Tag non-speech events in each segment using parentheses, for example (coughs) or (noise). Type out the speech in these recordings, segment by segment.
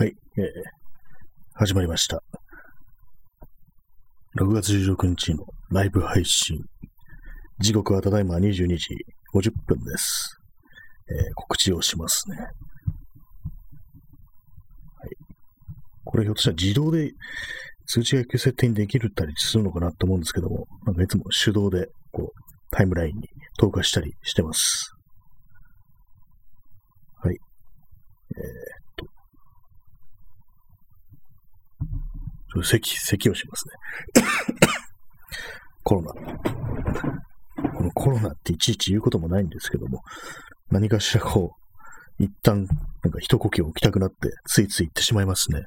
はい、えー、始まりました。6月16日のライブ配信。時刻はただいま22時50分です。えー告知をしますね。はい。これひょっとしたら自動で通知が設定にできるったりするのかなと思うんですけども、なんかいつも手動でこうタイムラインに投下したりしてます。はい。えーちょっと咳、咳をしますね。(coughs) コロナ。このコロナっていちいち言うこともないんですけども、何かしらこう、一旦、なんか一呼吸置きたくなって、ついつい言ってしまいますね。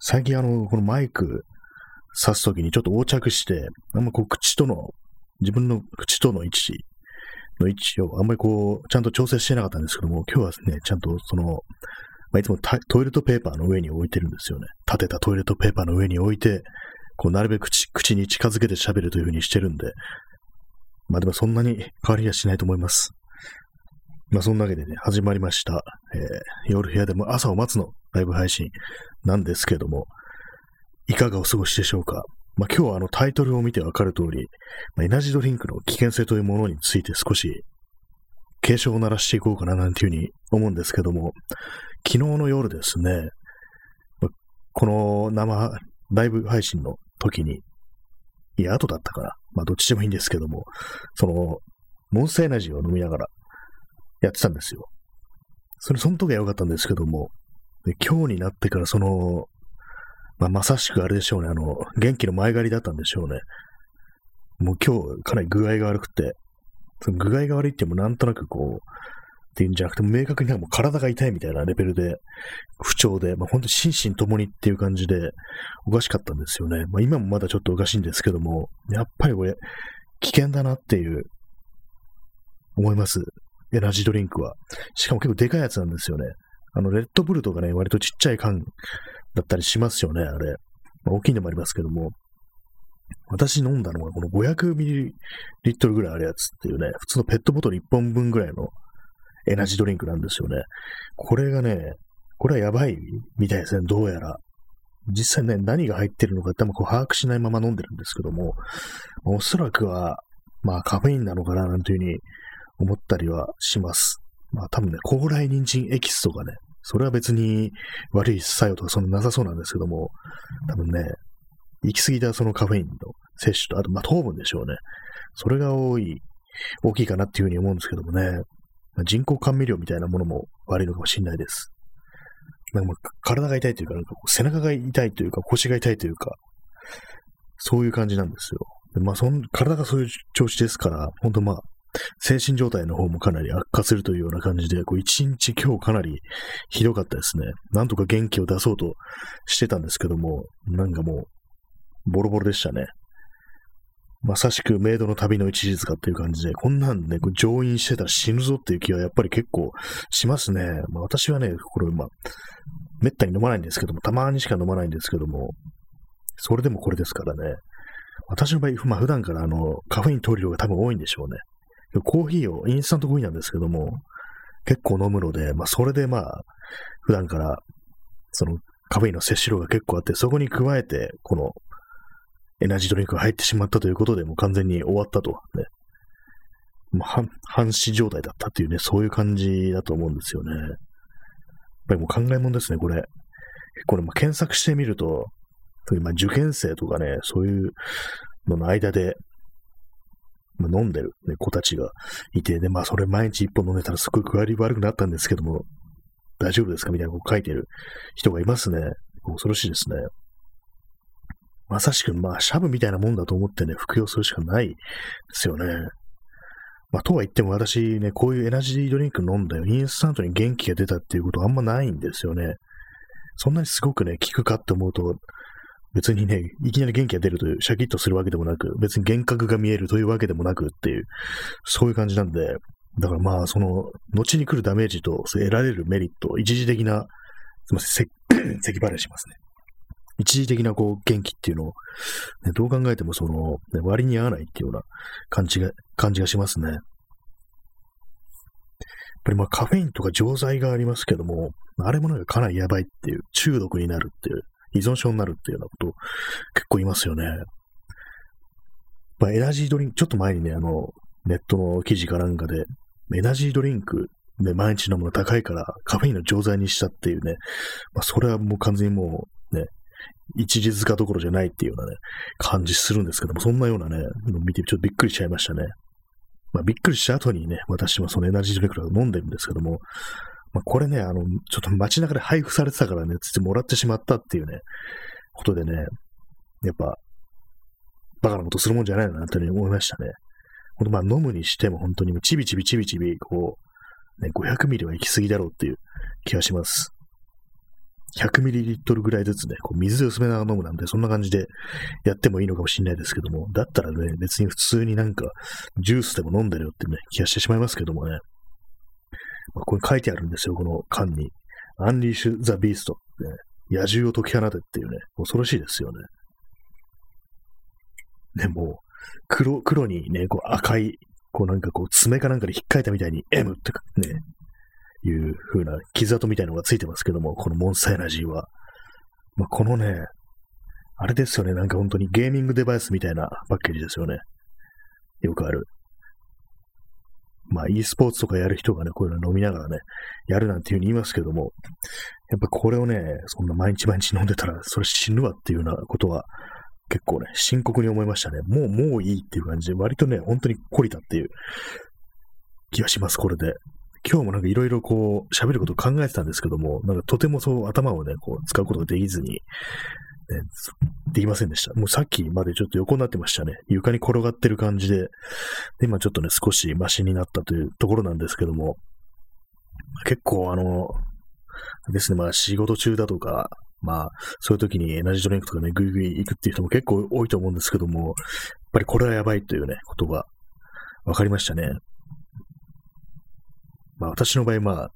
最近あの、このマイク挿すときにちょっと横着して、あんまこう口との、自分の口との位置の位置をあんまりこう、ちゃんと調整してなかったんですけども、今日はですね、ちゃんとその、まあ、いつもトイレットペーパーの上に置いてるんですよね。立てたトイレットペーパーの上に置いて、こう、なるべく口口に近づけて喋るというふうにしてるんで、まあでもそんなに変わりはしないと思います。まあそんなわけでね、始まりました。えー夜部屋でも朝を待つのライブ配信なんですけども、いかがお過ごしでしょうか？まあ今日はあのタイトルを見てわかる通り、まあエナジードリンクの危険性というものについて少し警鐘を鳴らしていこうかななんていうふうに思うんですけども、昨日の夜ですね、この生ライブ配信の時に、いや、後だったかな。まあ、どっちでもいいんですけども、その、モンスターエナジーを飲みながらやってたんですよ。それ、その時は良かったんですけども、今日になってからその、まあ、まさしくあれでしょうね、あの、元気の前借りだったんでしょうね。もう今日かなり具合が悪くて、その具合が悪いってもなんとなくこう、っていうんじゃなくて、明確になんかもう体が痛いみたいなレベルで、不調で、まあ、本当に心身ともにっていう感じで、おかしかったんですよね。まあ、今もまだちょっとおかしいんですけども、やっぱりこれ、危険だなっていう、思います。エナジードリンクは。しかも結構でかいやつなんですよね。あの、レッドブルとかね、割とちっちゃい缶だったりしますよね、あれ。まあ、大きいのもありますけども。私飲んだのはこの 500ml ぐらいあるやつっていうね、普通のペットボトル1本分ぐらいのエナジードリンクなんですよね。これがね、これはやばいみたいですね、どうやら。実際ね、何が入ってるのかってこう把握しないまま飲んでるんですけども、おそらくは、まあカフェインなのかななんていうふうに思ったりはします。まあ多分ね、高麗人参エキスとかね、それは別に悪い作用とかそんななさそうなんですけども、多分ね、行き過ぎたそのカフェインの摂取と、あとまあ糖分でしょうね。それが多い、大きいかなっていうふうに思うんですけどもね。ま人工甘味料みたいなものも悪いのかもしれないです。なんか体が痛いというか、背中が痛いというか、腰が痛いというか、そういう感じなんですよ。でまあそん、体がそういう調子ですから、本当まあ、精神状態の方もかなり悪化するというような感じで、こう一日今日かなりひどかったですね。なんとか元気を出そうとしてたんですけども、なんかもう、ボロボロでしたね。まさしくメイドの旅の一日かっていう感じで、こんなんね、こう乗員してたら死ぬぞっていう気はやっぱり結構しますね。まあ、私はね、これ、まあ、めったに飲まないんですけども、たまにしか飲まないんですけども、それでもこれですからね。私の場合、まあ普段からあの、カフェイン取る量が多分多いんでしょうね。コーヒーを、インスタントコーヒーなんですけども、結構飲むので、まあそれでまあ、普段から、その、カフェインの摂取量が結構あって、そこに加えて、この、エナジードリンクが入ってしまったということで、もう完全に終わったと、ね。もう半、死状態だったっていうね、そういう感じだと思うんですよね。やっぱりもう考えもんですね、これ。これ、まあ検索してみると、特にまあ受験生とかね、そういうのの間で、まあ、飲んでる、ね、子たちがいて、で、まあそれ毎日一本飲んでたらすごい具合悪くなったんですけども、大丈夫ですか？みたいなこと書いてる人がいますね。恐ろしいですね。まさしく、まあ、シャブみたいなもんだと思ってね、服用するしかないですよね。まあ、とは言っても私ね、こういうエナジードリンク飲んだよ。インスタントに元気が出たっていうことあんまないんですよね。そんなにすごくね、効くかって思うと、別にね、いきなり元気が出るという、シャキッとするわけでもなく、別に幻覚が見えるというわけでもなくっていう、そういう感じなんで、だからまあ、その、後に来るダメージと、得られるメリット、一時的な、すみません、せ (coughs) 咳払いしますね。一時的なこう元気っていうのを、ね、どう考えてもその、ね、割に合わないっていうような感じが、感じがしますね。やっぱりまあカフェインとか錠剤がありますけども、あれもなんかかなりやばいっていう、中毒になるっていう、依存症になるっていうようなこと結構いますよね。まあ、エナジードリンク、ちょっと前にね、あの、ネットの記事かなんかで、エナジードリンクで毎日飲むの高いからカフェインの錠剤にしたっていうね、まあ、それはもう完全にもう、一時塚どころじゃないっていうようなね、感じするんですけども、そんなようなね、見てちょっとびっくりしちゃいましたね。まあ、びっくりした後にね、私もそのエナジードリンクを飲んでるんですけども、まあ、これね、あの、ちょっと街中で配布されてたからね、つってもらってしまったっていうね、ことでね、やっぱ、バカなことするもんじゃないな、というふうに思いましたね。ほんとま飲むにしても本当にちびちびちびちび、こう、ね、500ミリは行き過ぎだろうっていう気がします。100ミリリットルぐらいずつね、こう水で薄めながら飲むなんて、そんな感じでやってもいいのかもしれないですけども、だったらね、別に普通になんか、ジュースでも飲んでるよってね、気がしてしまいますけどもね。まあ、これ書いてあるんですよ、この缶に。アンリーシュ・ザ・ビーストってね、野獣を解き放てっていうね、恐ろしいですよね。ね、も、黒、黒にね、こう赤い、こうなんかこう爪かなんかで引っかいたみたいに M ってね、いう風な傷跡みたいなのがついてますけども、このモンスターエナジーは。まあ、このね、あれですよね、なんか本当にゲーミングデバイスみたいなパッケージですよね。よくある。まあ、e スポーツとかやる人がね、こういうの飲みながらね、やるなんていうふうに言いますけども、やっぱこれをね、そんな毎日毎日飲んでたら、それ死ぬわっていうようなことは、結構ね、深刻に思いましたね。もう、もういいっていう感じで、割とね、本当に懲りたっていう気がします、これで。今日もなんかいろいろこう、喋ることを考えてたんですけども、なんかとてもそう頭をね、こう、使うことができずに、ね、できませんでした。もうさっきまでちょっと横になってましたね。床に転がってる感じで、で今ちょっとね、少しマシになったというところなんですけども、結構あの、ですね、まあ仕事中だとか、まあ、そういう時にエナジードリンクとかね、ぐいぐい行くっていう人も結構多いと思うんですけども、やっぱりこれはやばいというね、ことが分かりましたね。まあ私の場合、まあ、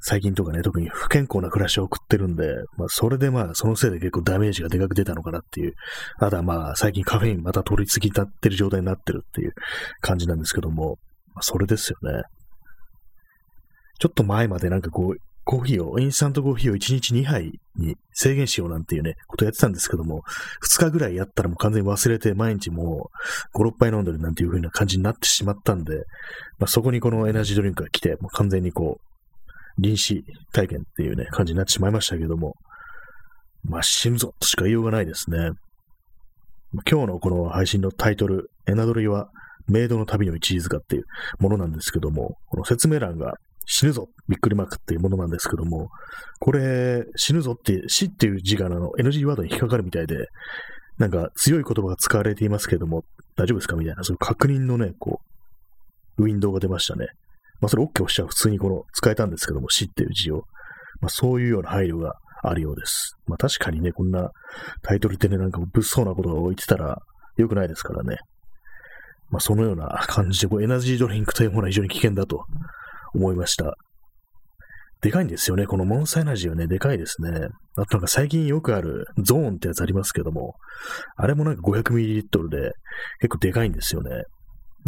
最近とかね、特に不健康な暮らしを送ってるんで、まあそれでまあそのせいで結構ダメージがでかく出たのかなっていう、あとはまあ最近カフェインまた取りすぎたってる状態になってるっていう感じなんですけども、まあそれですよね。ちょっと前までなんかこう、コーヒーを、インスタントコーヒーを1日2杯に制限しようなんていうね、ことやってたんですけども、2日ぐらいやったらもう完全に忘れて毎日もう5、6杯飲んでるなんていう風な感じになってしまったんで、まあ、そこにこのエナジードリンクが来て、もう完全にこう、臨死体験っていうね、感じになってしまいましたけども、まあ死ぬぞとしか言いようがないですね。今日のこの配信のタイトル、エナドリはメイドの旅の一時塚っていうものなんですけども、この説明欄が死ぬぞびっくりマークっていうものなんですけども、これ、死ぬぞって、死っていう字があの NG ワードに引っかかるみたいで、なんか強い言葉が使われていますけども、大丈夫ですかみたいな、そういう確認のね、こう、ウィンドウが出ましたね。まあそれ OK 押しちゃ普通にこの使えたんですけども、死っていう字を。まあそういうような配慮があるようです。まあ確かにね、こんなタイトルってね、なんか物騒なことが置いてたら良くないですからね。まあそのような感じで、こうエナジードリンクというものは非常に危険だと思いました。でかいんですよね。このモンスターエナジーはね、でかいですね。あとなんか最近よくあるゾーンってやつありますけども、あれもなんか 500ml で結構でかいんですよね。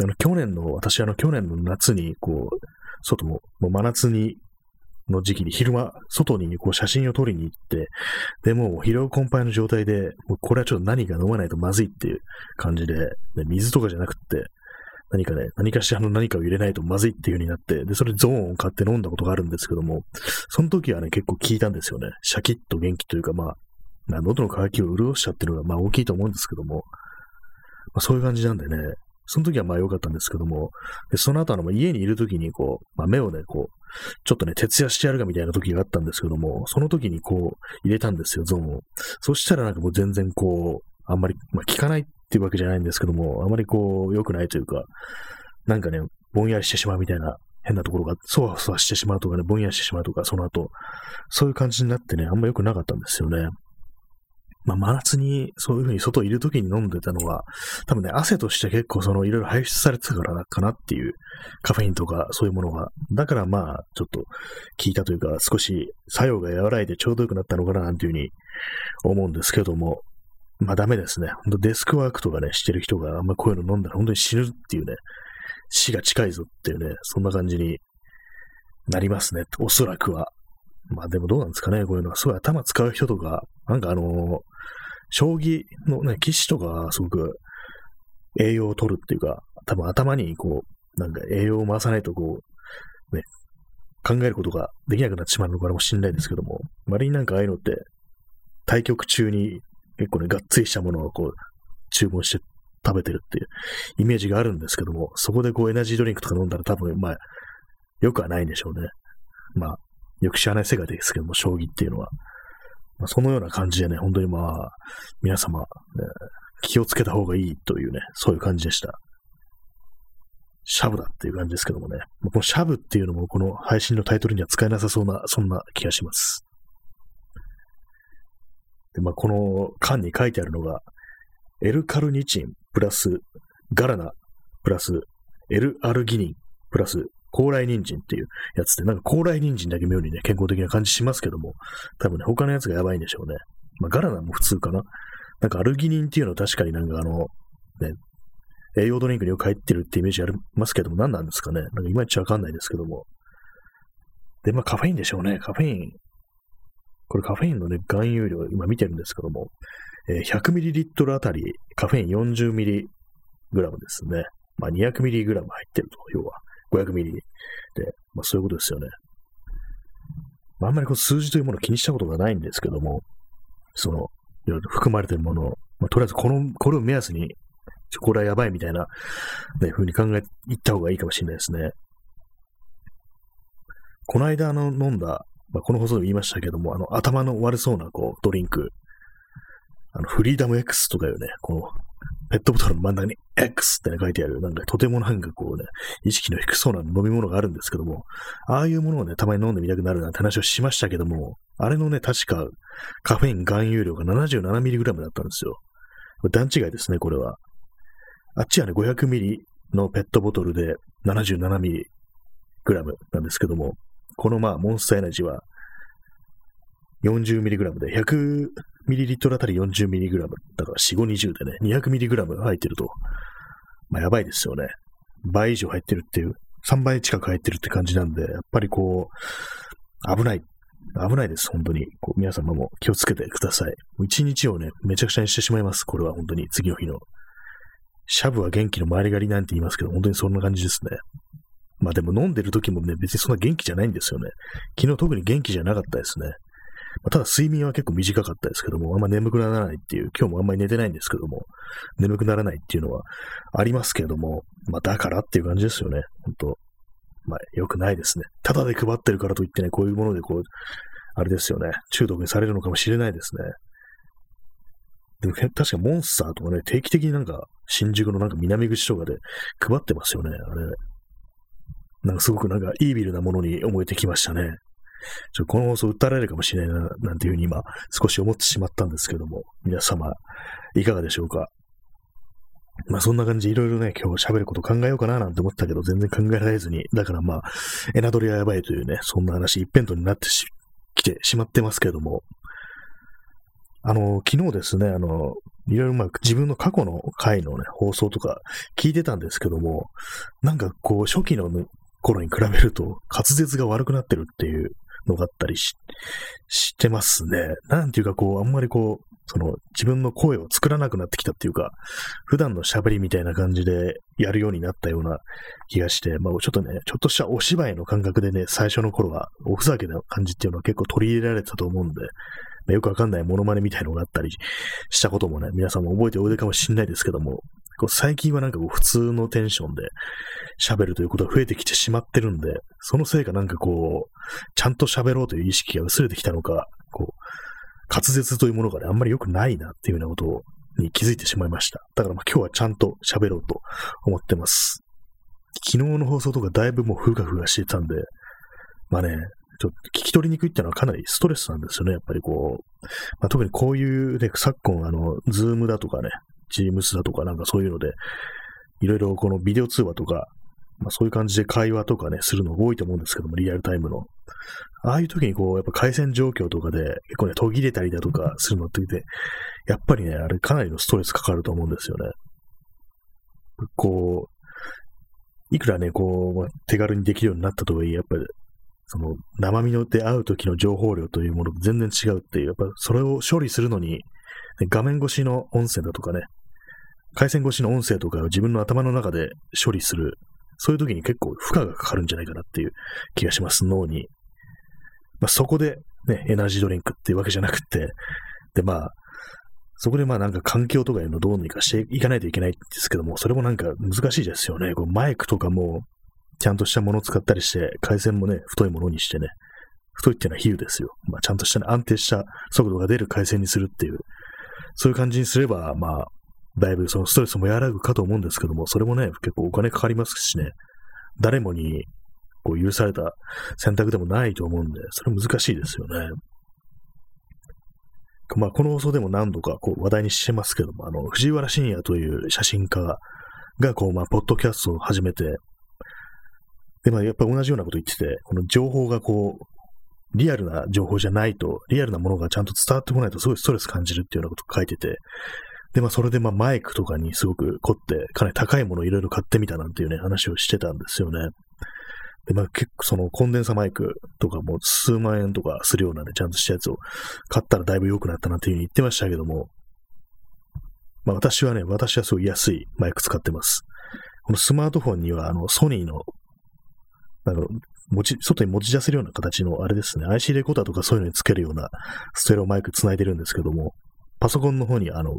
あの去年の、私あの去年の夏にこう、外も、もう真夏にの時期に昼間、外にこう写真を撮りに行って、で、もう疲労困憊の状態で、もうこれはちょっと何か飲まないとまずいっていう感じで、で水とかじゃなくって、何かね、何かしらの何かを入れないとまずいっていう風になって、で、それゾーンを買って飲んだことがあるんですけども、その時はね、結構効いたんですよね。シャキッと元気というか、まあ、喉の渇きを潤しちゃってるのが、まあ大きいと思うんですけども、まあ、そういう感じなんでね、その時はまあ良かったんですけども、でその後あの、家にいる時にこう、まあ、目をね、こう、ちょっとね、徹夜してやるかみたいな時があったんですけども、その時にこう、入れたんですよ、ゾーンを。そしたらなんかもう全然こう、あんまり、まあ、効かないっっていうわけじゃないんですけども、あまりこう、良くないというか、なんかね、ぼんやりしてしまうみたいな変なところが、そわそわしてしまうとかね、ぼんやりしてしまうとか、その後、そういう感じになってね、あんま良くなかったんですよね。まあ、真夏にそういう風に外いる時に飲んでたのは、多分ね、汗として結構そのいろいろ排出されてたからかなっていう、カフェインとかそういうものが。だからまあ、ちょっと効いたというか、少し作用が和らいでちょうど良くなったのかななんていう風に思うんですけども、まあダメですね。本当デスクワークとかね、してる人があんまこういうの飲んだら本当に死ぬっていうね、死が近いぞっていうね、そんな感じになりますね。おそらくは。まあでもどうなんですかね、こういうのは。すごい頭使う人とか、なんかあのー将棋のね、棋士とかすごく栄養を取るっていうか、多分頭にこう、なんか栄養を回さないとこう、ね、考えることができなくなってしまうのかもしれないですけども、割になんかああいうのって、対局中に結構ね、がっつりしたものをこう、注文して食べてるっていうイメージがあるんですけども、そこでこうエナジードリンクとか飲んだら多分、まあ、よくはないんでしょうね。まあ、よく知らない世界ですけども、将棋っていうのは。まあ、そのような感じでね、本当にまあ、皆様、ね、気をつけた方がいいというね、そういう感じでした。シャブだっていう感じですけどもね。このシャブっていうのもこの配信のタイトルには使えなさそうな、そんな気がします。で、まあ、この缶に書いてあるのが、エルカルニチンプラスガラナプラスエルアルギニンプラス高麗人参っていうやつで、なんか高麗人参だけ妙にね、健康的な感じしますけども、多分ね、他のやつがやばいんでしょうね。まあ、ガラナも普通かな。なんかアルギニンっていうのは確かになんかあの、ね、栄養ドリンクによく入ってるってイメージありますけども、何なんですかね。なんかいまいちわかんないですけども。で、まあカフェインでしょうね。カフェイン。これカフェインのね、含有量、今見てるんですけども、えー、100ml あたりカフェイン 40mg ですね。まあ 200mg 入ってると、要は。500ミリで、まあそういうことですよね。まあ、あんまりこう数字というものを気にしたことがないんですけども、その、いろいろ含まれてるものを、まあ、とりあえずこの、これを目安に、これはやばいみたいな、ね、風に考えいった方がいいかもしれないですね。この間、あの、飲んだ、まあ、この放送でも言いましたけども、あの、頭の悪そうな、こう、ドリンク、あの、フリーダム X とかいうね、この、ペットボトルの真ん中に X って、ね、書いてある、なんかとてもなんかこうね、意識の低そうな飲み物があるんですけども、ああいうものをね、たまに飲んでみたくなるなんて話をしましたけども、あれのね、確かカフェイン含有量が 77mg だったんですよ。段違いですね、これは。あっちはね、500ml のペットボトルで 77mg なんですけども、このまあ、モンスターエナジーは 40mg で 100ml あたり 40mg だから4、5、20でね、200mg 入ってると、まあやばいですよね。倍以上入ってるっていう、3倍近く入ってるって感じなんで、やっぱりこう、危ない。危ないです、本当に。こう皆様も気をつけてください。一日をね、めちゃくちゃにしてしまいます。これは本当に、次の日の。シャブは元気の周り狩りなんて言いますけど、本当にそんな感じですね。まあでも飲んでる時もね、別にそんな元気じゃないんですよね。昨日特に元気じゃなかったですね。まあ、ただ睡眠は結構短かったですけども、あんま眠くならないっていう、今日もあんまり寝てないんですけども、眠くならないっていうのはありますけども、まあだからっていう感じですよね。本当まあ良くないですね。ただで配ってるからといってね、こういうものでこう、あれですよね。中毒にされるのかもしれないですね。でも確かモンスターとかね、定期的になんか新宿のなんか南口とかで配ってますよね、あれ。なんかすごくなんかイービルなものに思えてきましたね。ちょこの放送訴えられるかもしれないな、なんていうふうに今、少し思ってしまったんですけども、皆様、いかがでしょうか？まあそんな感じでいろいろね、今日喋ること考えようかななんて思ったけど、全然考えられずに、だからまあ、エナドリはやばいというね、そんな話一辺倒になってきてしまってますけども、あの、昨日ですね、あの、いろいろまあ自分の過去の回のね、放送とか聞いてたんですけども、なんかこう、初期の頃に比べると滑舌が悪くなってるっていうのがあったりし、してますね。なんていうかこう、あんまりこう、その自分の声を作らなくなってきたっていうか、普段の喋りみたいな感じでやるようになったような気がして、まあちょっとね、ちょっとしたお芝居の感覚でね、最初の頃はおふざけな感じっていうのは結構取り入れられてたと思うんで、まあ、よくわかんないモノマネみたいのがあったりしたこともね、皆さんも覚えておいでかもしれないですけども、こう最近はなんかこう普通のテンションで喋るということが増えてきてしまってるんで、そのせいかなんかこう、ちゃんと喋ろうという意識が薄れてきたのか、こう、滑舌というものがね、あんまり良くないなっていうようなことに気づいてしまいました。だからまあ今日はちゃんと喋ろうと思ってます。昨日の放送とかだいぶもうふがふがしてたんで、まあね、ちょっと聞き取りにくいっていうのはかなりストレスなんですよね。やっぱりこう、まあ、特にこういうね、昨今あの、ズームだとかね、チームスだとかなんかそういうので、いろいろこのビデオ通話とか、まあ、そういう感じで会話とかね、するの多いと思うんですけども、リアルタイムの。ああいう時にこう、やっぱ回線状況とかで結構ね、途切れたりだとかするのってて、やっぱりね、あれかなりのストレスかかると思うんですよね。こう、いくらね、こう、手軽にできるようになったとはいえ、やっぱりその生身ので会う時の情報量というものと全然違うっていう、やっぱそれを処理するのに、画面越しの音声だとかね、回線越しの音声とかを自分の頭の中で処理する、そういう時に結構負荷がかかるんじゃないかなっていう気がします、脳に。まあ、そこでね、エナジードリンクっていうわけじゃなくて、で、まあ、そこでまあなんか環境とかいうのをどうにかしていかないといけないんですけども、それもなんか難しいですよね。こうマイクとかもちゃんとしたものを使ったりして、回線もね、太いものにしてね、太いっていうのは比喩ですよ。まあちゃんとした、ね、安定した速度が出る回線にするっていう、そういう感じにすれば、まあ、だいぶそのストレスも和らぐかと思うんですけども、それもね、結構お金かかりますしね、誰もにこう許された選択でもないと思うんで、それ難しいですよね。まあ、この放送でも何度かこう話題にしてますけども、あの、藤原信也という写真家が、こう、まあ、ポッドキャストを始めて、で、まあ、やっぱ同じようなこと言ってて、この情報がこう、リアルな情報じゃないと、リアルなものがちゃんと伝わってこないとすごいストレス感じるっていうようなこと書いてて、で、まあ、それでまあ、マイクとかにすごく凝って、かなり高いものをいろいろ買ってみたなんていうね、話をしてたんですよね。で、まあ結構そのコンデンサマイクとかも数万円とかするようなね、ちゃんとしたやつを買ったらだいぶ良くなったなっていうふうに言ってましたけども、まあ私はね、私はすごい安いマイク使ってます。このスマートフォンにはあのソニーの、なんか持ち、外に持ち出せるような形のあれですね、IC レコーダーとかそういうのにつけるようなステレオマイク繋いでるんですけども、パソコンの方にあの、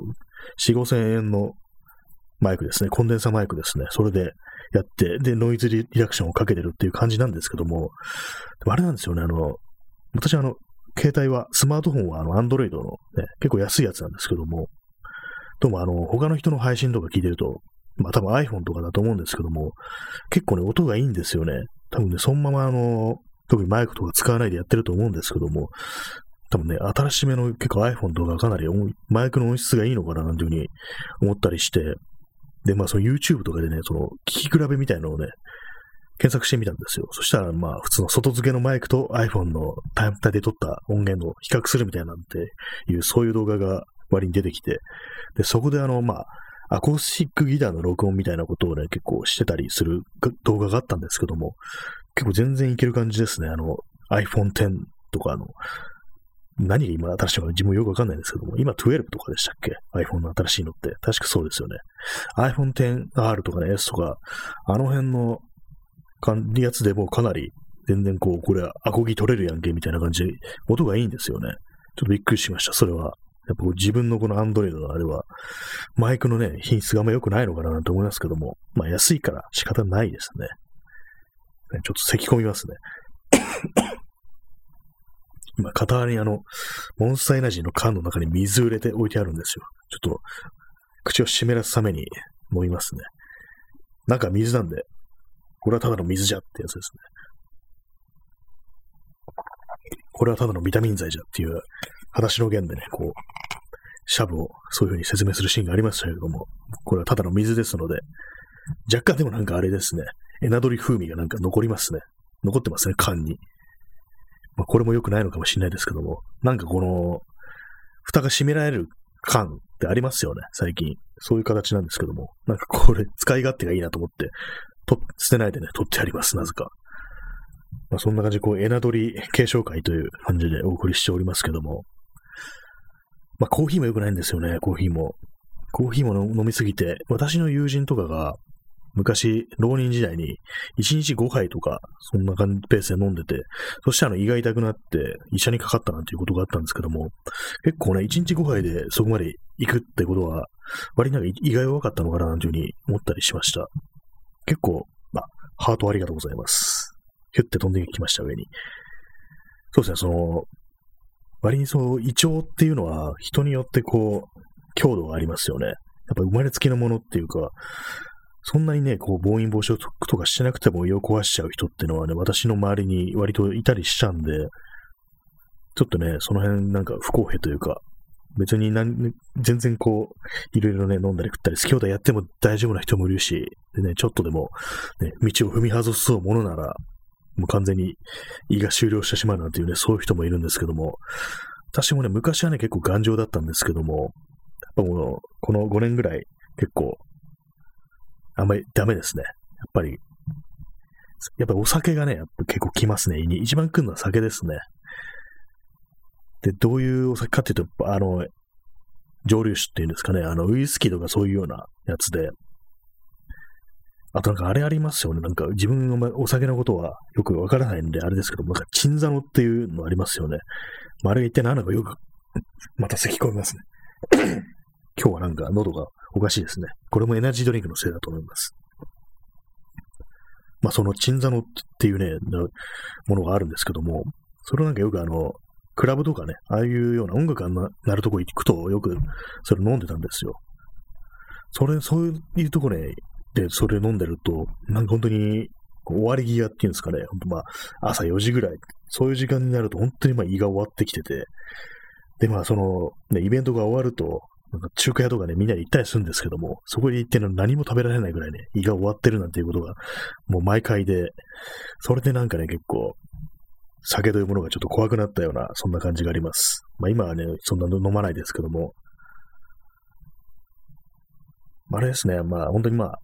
4、5千円のマイクですね、コンデンサマイクですね、それでやって、で、ノイズリアクションをかけてるっていう感じなんですけども、あれなんですよね、あの、私あの、携帯は、スマートフォンはあの、アンドロイドのね、結構安いやつなんですけども、どうもあの、他の人の配信とか聞いてると、まあ多分 iPhone とかだと思うんですけども、結構ね、音がいいんですよね。多分ね、そのままあの、特にマイクとか使わないでやってると思うんですけども、多分ね、新しめの結構 iPhone とかかなりマイクの音質がいいのかななんていうふうに思ったりして、で、まあ、その YouTube とかでね、その、聞き比べみたいなのをね、検索してみたんですよ。そしたら、まあ、普通の外付けのマイクと iPhone の単体で撮った音源の比較するみたいなんていう、そういう動画が割に出てきて、で、そこであの、まあ、アコースティックギターの録音みたいなことをね、結構してたりする動画があったんですけども、結構全然いける感じですね。あの、iPhone X とか、の、何が今新しいのか自分よくわかんないんですけども、今12とかでしたっけ ?iPhone の新しいのって。確かそうですよね。iPhone XR とかね、S とか、あの辺のやつでもかなり全然こう、これはアコギ取れるやんけみたいな感じで、音がいいんですよね。ちょっとびっくりしました、それは。やっぱ自分のこの Android のあれは、マイクのね、品質があんま良くないのかなと思いますけども、まあ安いから仕方ないですね。ちょっと咳込みますね。(coughs) 今、片割にあの、モンスターエナジーの缶の中に水を入れて置いてあるんですよ。ちょっと、口を湿らすために飲みますね。中水なんで、これはただの水じゃってやつですね。これはただのビタミン剤じゃっていう、裸足の弦でね、こう、シャブをそういう風に説明するシーンがありましたけれども、これはただの水ですので、若干でもなんかあれですね、エナドリ風味がなんか残りますね。残ってますね、缶に。まあ、これも良くないのかもしれないですけども、なんかこの、蓋が閉められる缶ってありますよね、最近。そういう形なんですけども、なんかこれ使い勝手がいいなと思って、と捨てないでね、取ってあります、なぜか。まあ、そんな感じで、こう、エナドリ継承会という感じでお送りしておりますけども、まあ、コーヒーも良くないんですよね、コーヒーも。コーヒーも飲みすぎて、私の友人とかが、昔、浪人時代に、1日5杯とか、そんな感じペースで飲んでて、そしてあの胃が痛くなって、医者にかかったなんていうことがあったんですけども、結構ね、1日5杯でそこまで行くってことは、割になんか胃が弱かったのかななんていうふうに思ったりしました。結構、まあ、ハートありがとうございます。ヒュッて飛んできました、上に。そうですね、その、割にそう、胃腸っていうのは人によってこう、強度がありますよね。やっぱ生まれつきのものっていうか、そんなにね、こう、暴飲暴食とかしてなくても胃を壊しちゃう人っていうのはね、私の周りに割といたりしちゃうんで、ちょっとね、その辺なんか不公平というか、別に何、全然こう、いろいろね、飲んだり食ったり、好き放題やっても大丈夫な人もいるし、でね、ちょっとでも、ね、道を踏み外すものなら、もう完全に胃が終了してしまうなんていうね、そういう人もいるんですけども、私もね、昔はね、結構頑丈だったんですけども、やっぱもう、この5年ぐらい、結構、あんまりダメですね。やっぱり、やっぱお酒がね、やっぱ結構来ますね。胃に一番来るのは酒ですね。で、どういうお酒かっていうと、あの、蒸留酒っていうんですかね、あの、ウイスキーとかそういうようなやつで、あとなんかあれありますよね。なんか自分のお酒のことはよくわからないんで、あれですけども、なんかチンザノっていうのありますよね。まあ、あれが一体何なのかよく、(laughs) また咳き込みますね。(coughs) 今日はなんか喉がおかしいですね。これもエナジードリンクのせいだと思います。まあそのチンザノっていうね、ものがあるんですけども、それなんかよくあの、クラブとかね、ああいうような音楽がなるとこ行くとよくそれ飲んでたんですよ。それ、そういうとこね、で、それ飲んでると、なんか本当に終わり際っていうんですかね、本当まあ、朝4時ぐらい、そういう時間になると本当にまあ胃が終わってきてて、で、まあその、ね、イベントが終わると、なんか中華屋とかね、みんなで行ったりするんですけども、そこに行って何も食べられないぐらいね、胃が終わってるなんていうことが、もう毎回で、それでなんかね、結構、酒というものがちょっと怖くなったような、そんな感じがあります。まあ今はね、そんな飲まないですけども、あれですね、まあ本当にまあ、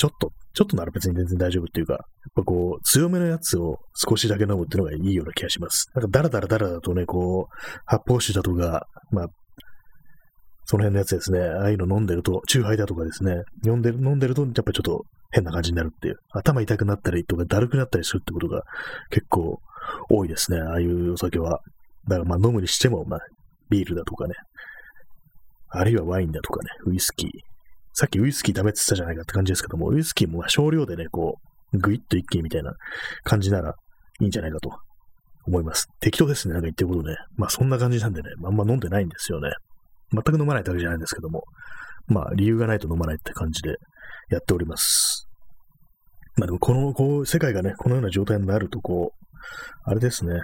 ちょっと、ちょっとなら別に全然大丈夫っていうか、やっぱこう、強めのやつを少しだけ飲むっていうのがいいような気がします。なんかダラダラダラだとね、こう、発泡酒だとか、まあ、その辺のやつですね、ああいうの飲んでると、チューハイだとかですね、飲んでる、飲んでると、やっぱりちょっと変な感じになるっていう、頭痛くなったりとか、だるくなったりするってことが結構多いですね、ああいうお酒は。だからまあ飲むにしても、まあ、ビールだとかね、あるいはワインだとかね、ウイスキー。さっきウイスキーダメって言ったじゃないかって感じですけども、ウイスキーも少量でね、こう、ぐいっと一気にみたいな感じならいいんじゃないかと思います。適当ですね、なんか言ってることね。まあそんな感じなんでね、あんま飲んでないんですよね。全く飲まないわけじゃないんですけども、まあ理由がないと飲まないって感じでやっております。まあでもこの、こう、世界がね、このような状態になると、こう、あれですね。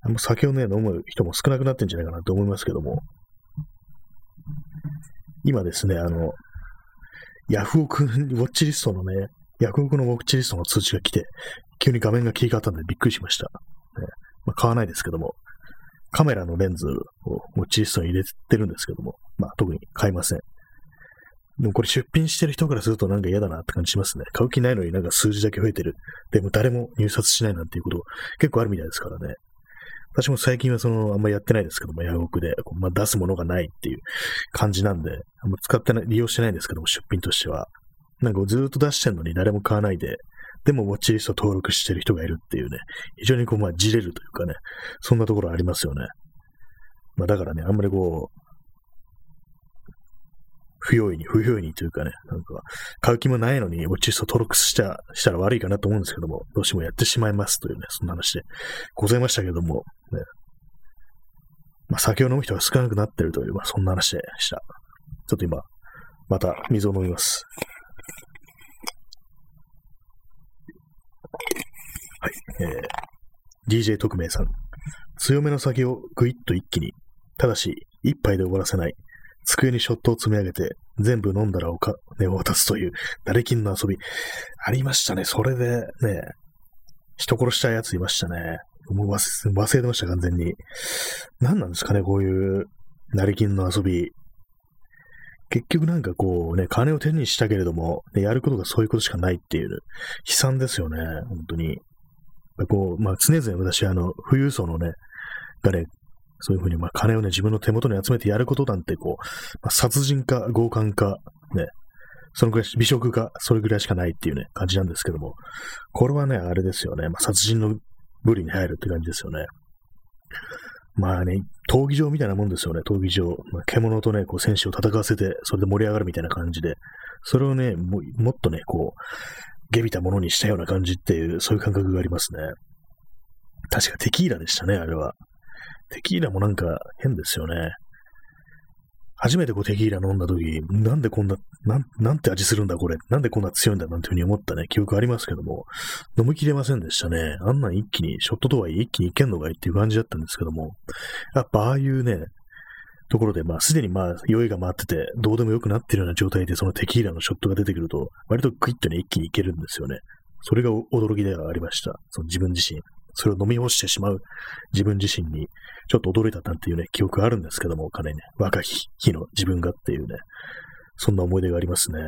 あんま酒をね、飲む人も少なくなってんじゃないかなと思いますけども、今ですね、あの、ヤフオクウォッチリストのね、ヤフオクのウォッチリストの通知が来て、急に画面が切り替わったんでびっくりしました。ねまあ、買わないですけども、カメラのレンズをウォッチリストに入れてるんですけども、まあ特に買いません。でもこれ出品してる人からするとなんか嫌だなって感じしますね。買う気ないのになんか数字だけ増えてる。でも誰も入札しないなんていうこと結構あるみたいですからね。私も最近はその、あんまやってないですけども、ヤフオクで、まあ、出すものがないっていう感じなんで、あんま使ってない、利用してないんですけども、出品としては。なんかずっと出してるのに誰も買わないで、でもウォッチリスト登録してる人がいるっていうね、非常にこう、まあ、じれるというかね、そんなところありますよね。まあ、だからね、あんまりこう、不用意に、不用意にというかね、なんか、買う気もないのに、ウォッチリスト登録した、したら悪いかなと思うんですけども、どうしてもやってしまいますというね、そんな話でございましたけども、ね、まあ、酒を飲む人が少なくなってるという、まあ、そんな話でした。ちょっと今、また水を飲みます。はい、えー、DJ 特命さん。強めの酒をぐいっと一気に、ただし、一杯で終わらせない。机にショットを積み上げて、全部飲んだらお金を渡すという、誰金の遊び。ありましたね。それでね、人殺したやついましたね。もう忘れてました、完全に。何なんですかね、こういう、成金の遊び。結局なんかこうね、金を手にしたけれども、ね、やることがそういうことしかないっていう、悲惨ですよね、本当に。こう、まあ常々私、あの、富裕層のね、がね、そういうふうに、まあ、金をね、自分の手元に集めてやることなんて、こう、まあ、殺人か、強姦か、ね、そのぐらい、美食か、それぐらいしかないっていうね、感じなんですけども、これはね、あれですよね、まあ、殺人の部類に入るって感じですよね。まあね、闘技場みたいなもんですよね、闘技場。まあ、獣とね、こう、戦士を戦わせて、それで盛り上がるみたいな感じで、それをね、ももっとね、こう、下びたものにしたような感じっていう、そういう感覚がありますね。確かテキーラでしたね、あれは。テキーラもなんか変ですよね。初めてこうテキーラ飲んだ時、なんでこんな、なん、なんて味するんだこれ。なんでこんな強いんだなんていうふうに思ったね、記憶ありますけども、飲みきれませんでしたね。あんなん一気に、ショットとはいえ一気にいけんのかいっていう感じだったんですけども、やっぱああいうね、ところで、まあ、すでにまあ、酔いが回ってて、どうでもよくなってるような状態で、そのテキーラのショットが出てくると、割とグイッとね、一気にいけるんですよね。それが驚きではありました。その自分自身。それを飲み干してしまう自分自身にちょっと驚いたなんていうね、記憶あるんですけども、かね、若い日の自分がっていうね、そんな思い出がありますね。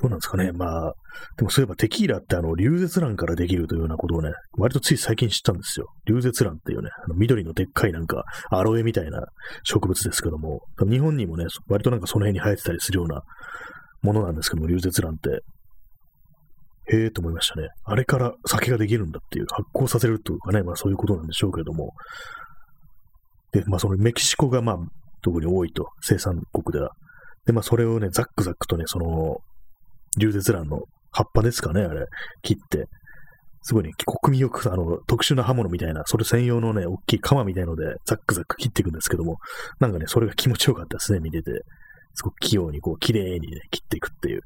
どうなんですかね。まあ、でもそういえばテキーラってあの、流絶卵からできるというようなことをね、割とつい最近知ったんですよ。流絶卵っていうね、あの緑のでっかいなんか、アロエみたいな植物ですけども、日本にもね、割となんかその辺に生えてたりするようなものなんですけども、流絶卵って。へえと思いましたね。あれから酒ができるんだっていう、発酵させるというかね、まあそういうことなんでしょうけれども。で、まあそのメキシコがまあ特に多いと、生産国では。で、まあそれをね、ザックザックとね、その、流絶卵の葉っぱですかね、あれ、切って、すごいね、国民よく、あの、特殊な刃物みたいな、それ専用のね、大きい鎌みたいので、ザックザック切っていくんですけども、なんかね、それが気持ちよかったですね、見てて。すごく器用に、こう、綺麗にね、切っていくっていう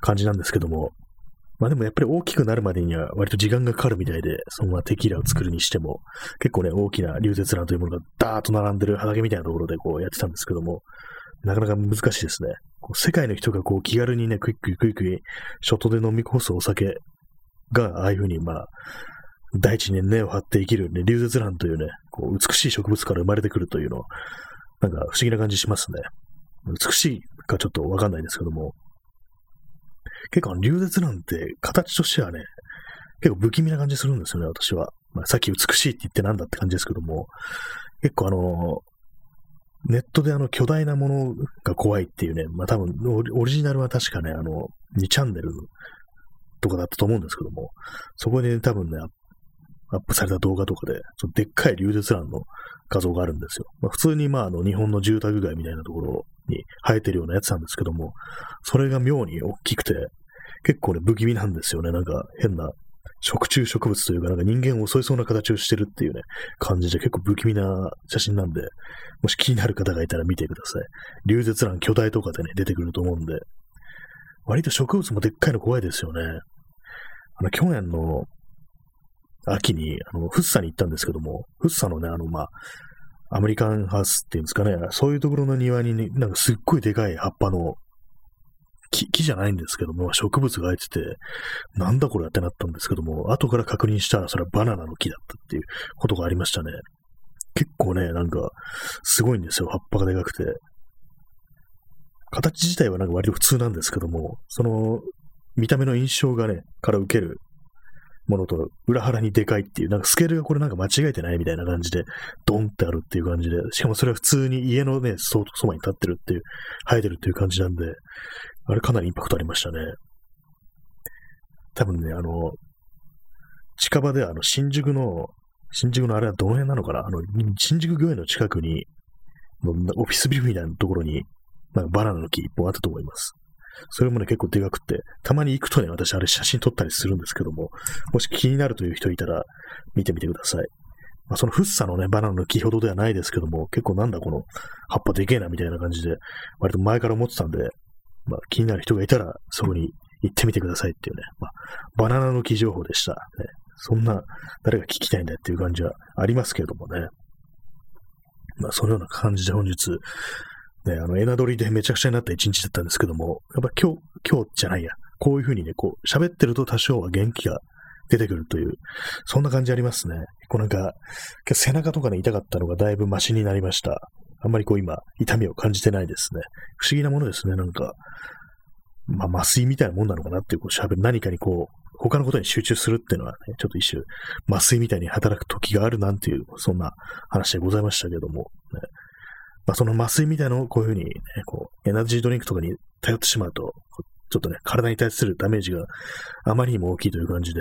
感じなんですけども、まあでもやっぱり大きくなるまでには割と時間がかかるみたいで、そのままテキーラを作るにしても、結構ね、大きな流絶卵というものがダーッと並んでる畑みたいなところでこうやってたんですけども、なかなか難しいですね。こう世界の人がこう気軽にね、クイックイクイクイ、ショットで飲み込すお酒が、ああいうふうにまあ、大地に根を張って生きる、ね、流絶卵というね、こう美しい植物から生まれてくるというの、なんか不思議な感じしますね。美しいかちょっとわかんないですけども、結構流絶卵って形としてはね、結構不気味な感じするんですよね、私は。まあ、さっき美しいって言ってなんだって感じですけども、結構あの、ネットであの巨大なものが怖いっていうね、まあ多分オリジナルは確かね、あの、2チャンネルとかだったと思うんですけども、そこで、ね、多分ね、アップされた動画とかで、そのでっかい流絶卵の画像があるんですよ。まあ、普通にまああの日本の住宅街みたいなところに生えてるようなやつなんですけども、それが妙に大きくて、結構ね、不気味なんですよね。なんか変な食虫植物というか、なんか人間を襲いそうな形をしてるっていうね、感じで結構不気味な写真なんで、もし気になる方がいたら見てください。流絶卵巨大とかでね、出てくると思うんで、割と植物もでっかいの怖いですよね。あの、去年の秋に、あの、フッサに行ったんですけども、フッサのね、あの、まあ、アメリカンハウスっていうんですかね、そういうところの庭にね、なんかすっごいでかい葉っぱの木、木じゃないんですけども、植物が生えてて、なんだこれってなったんですけども、後から確認したらそれはバナナの木だったっていうことがありましたね。結構ね、なんか、すごいんですよ、葉っぱがでかくて。形自体はなんか割と普通なんですけども、その、見た目の印象がね、から受けるものと裏腹にでかいっていう、なんかスケールがこれなんか間違えてないみたいな感じで、ドンってあるっていう感じで、しかもそれは普通に家のね、そばに立ってるっていう、生えてるっていう感じなんで、あれかなりインパクトありましたね。多分ね、あの、近場であの、新宿の、新宿のあれはどの辺なのかな？あの、新宿御苑の近くに、オフィスビルみたいなところに、なんかバナナの木一本あったと思います。それもね、結構でかくって、たまに行くとね、私あれ写真撮ったりするんですけども、もし気になるという人いたら、見てみてください。まあ、そのフッサのね、バナナの木ほどではないですけども、結構なんだこの葉っぱでけえなみたいな感じで、割と前から思ってたんで、まあ、気になる人がいたら、そこに行ってみてくださいっていうね、まあ、バナナの木情報でした。ね、そんな、誰が聞きたいんだっていう感じはありますけれどもね。まあ、そのような感じで本日、ね、あの、エナドリでめちゃくちゃになった一日だったんですけども、やっぱ今日、今日じゃないや、こういうふうにね、こう、喋ってると多少は元気が出てくるという、そんな感じありますね。こうなんか、背中とかね、痛かったのがだいぶマシになりました。あんまりこう今、痛みを感じてないですね。不思議なものですね、なんか。まあ、麻酔みたいなもんなのかなっていう、こう喋る、何かにこう、他のことに集中するっていうのはね、ちょっと一種、麻酔みたいに働く時があるなんていう、そんな話でございましたけども、ね、まあ、その麻酔みたいなのをこういうふうに、ね、こう、エナジードリンクとかに頼ってしまうと、ちょっとね、体に対するダメージがあまりにも大きいという感じで、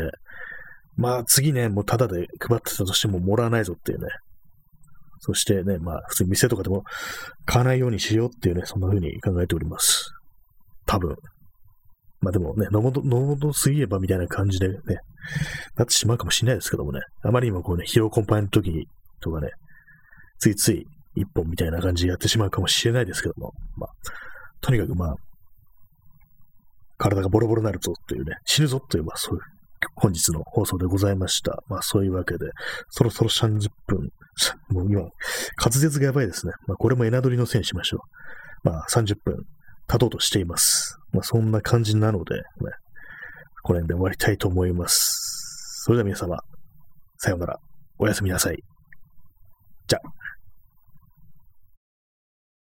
まあ次ね、もうタダで配ってたとしてももらわないぞっていうね、そしてね、まあ、普通に店とかでも買わないようにしようっていうね、そんな風に考えております。多分。まあでもね、飲もう飲もうすぎればみたいな感じでね、なってしまうかもしれないですけどもね、あまりにもこうね、疲労コンパイの時とかね、ついつい一本みたいな感じでやってしまうかもしれないですけども、まあ、とにかくまあ、体がボロボロになるぞというね、死ぬぞという、まあそういう本日の放送でございました。まあそういうわけで、そろそろ30分。もう今、滑舌がやばいですね。まあこれもエナドリのせいにしましょう。まあ30分経とうとしています。まあそんな感じなので、ね、この辺で終わりたいと思います。それでは皆様、さようなら。おやすみなさい。じゃあ。